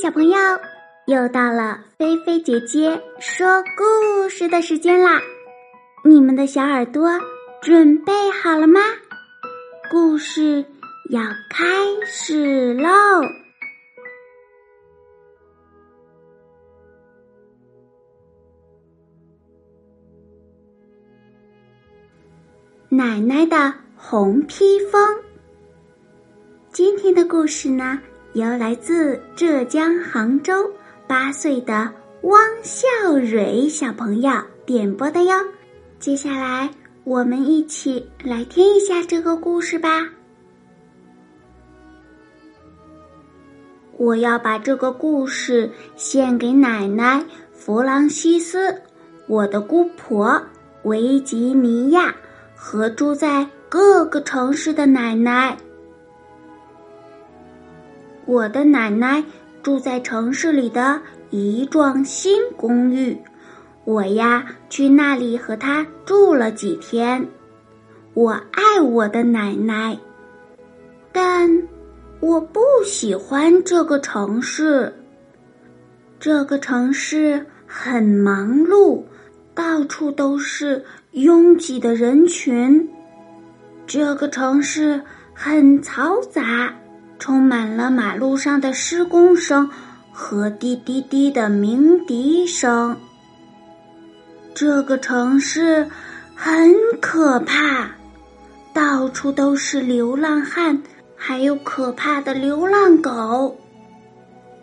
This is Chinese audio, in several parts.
小朋友，又到了菲菲姐姐说故事的时间啦！你们的小耳朵准备好了吗？故事要开始喽！奶奶的红披风。今天的故事呢？由来自浙江杭州八岁的汪笑蕊小朋友点播的哟。接下来，我们一起来听一下这个故事吧。我要把这个故事献给奶奶弗朗西斯，我的姑婆维吉尼亚和住在各个城市的奶奶。我的奶奶住在城市里的一幢新公寓，我呀去那里和她住了几天。我爱我的奶奶，但我不喜欢这个城市。这个城市很忙碌，到处都是拥挤的人群。这个城市很嘈杂。充满了马路上的施工声和滴滴滴的鸣笛声。这个城市很可怕，到处都是流浪汉，还有可怕的流浪狗。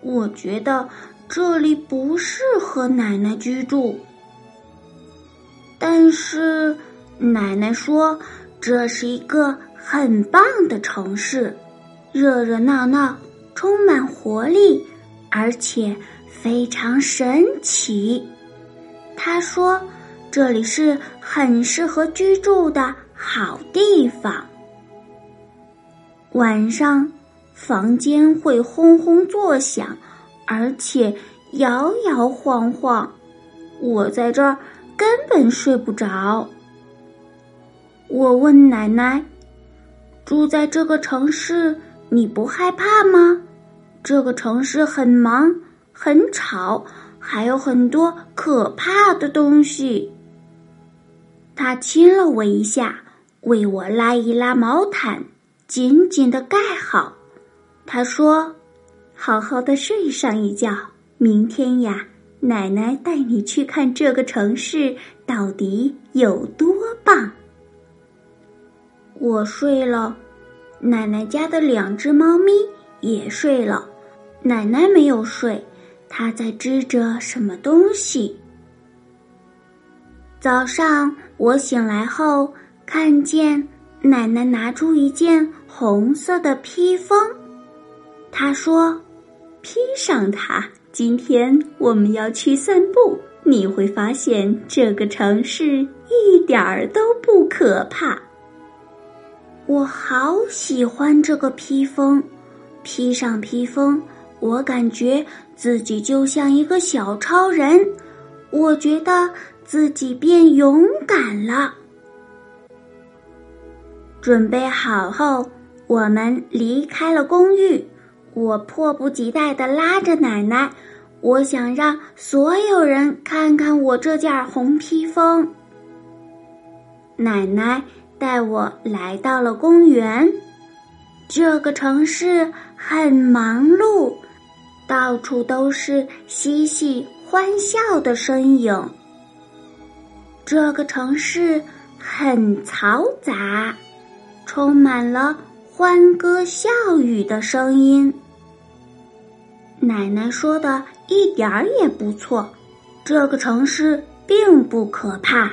我觉得这里不适合奶奶居住，但是奶奶说这是一个很棒的城市。热热闹闹，充满活力，而且非常神奇。他说：“这里是很适合居住的好地方。晚上，房间会轰轰作响，而且摇摇晃晃，我在这儿根本睡不着。”我问奶奶：“住在这个城市？”你不害怕吗？这个城市很忙，很吵，还有很多可怕的东西。他亲了我一下，为我拉一拉毛毯，紧紧的盖好。他说：“好好的睡上一觉，明天呀，奶奶带你去看这个城市到底有多棒。”我睡了。奶奶家的两只猫咪也睡了，奶奶没有睡，她在织着什么东西。早上我醒来后，看见奶奶拿出一件红色的披风，她说：“披上它，今天我们要去散步，你会发现这个城市一点儿都不可怕。”我好喜欢这个披风，披上披风，我感觉自己就像一个小超人，我觉得自己变勇敢了。准备好后，我们离开了公寓。我迫不及待地拉着奶奶，我想让所有人看看我这件红披风。奶奶。带我来到了公园，这个城市很忙碌，到处都是嬉戏欢笑的身影。这个城市很嘈杂，充满了欢歌笑语的声音。奶奶说的一点儿也不错，这个城市并不可怕。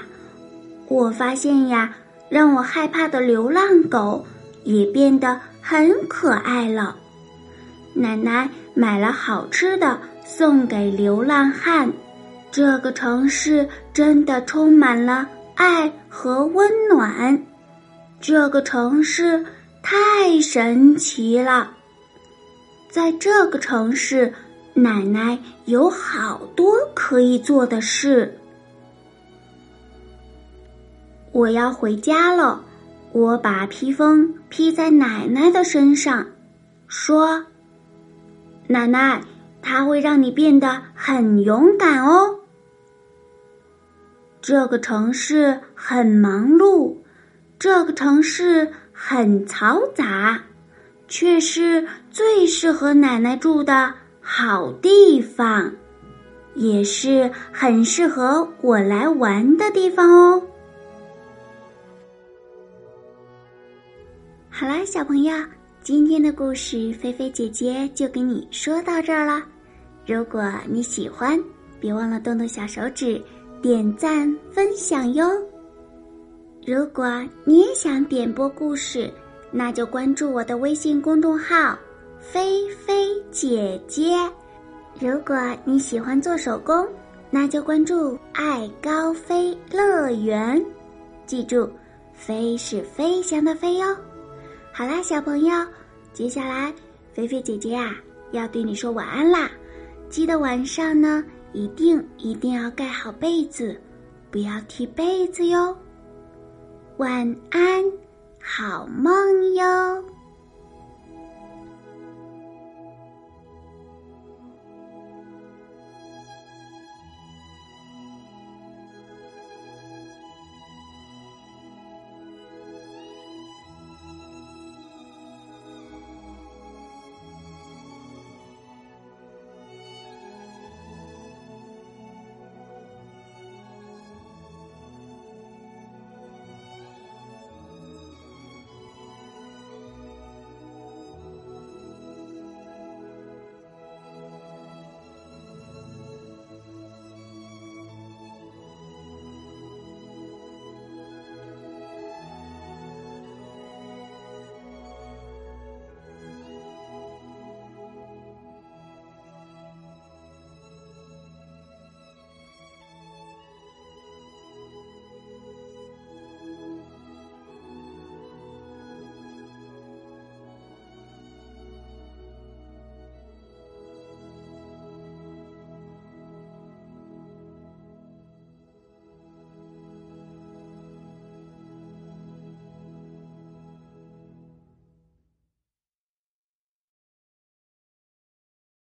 我发现呀。让我害怕的流浪狗也变得很可爱了。奶奶买了好吃的送给流浪汉。这个城市真的充满了爱和温暖。这个城市太神奇了。在这个城市，奶奶有好多可以做的事。我要回家了，我把披风披在奶奶的身上，说：“奶奶，它会让你变得很勇敢哦。这个城市很忙碌，这个城市很嘈杂，却是最适合奶奶住的好地方，也是很适合我来玩的地方哦。好啦，小朋友，今天的故事菲菲姐姐就给你说到这儿了。如果你喜欢，别忘了动动小手指。点赞分享哟！如果你也想点播故事，那就关注我的微信公众号“菲菲姐姐”。如果你喜欢做手工，那就关注“爱高飞乐园”。记住，“飞”是飞翔的“飞”哟。好啦，小朋友，接下来菲菲姐姐啊要对你说晚安啦！记得晚上呢。一定一定要盖好被子，不要踢被子哟。晚安，好梦哟。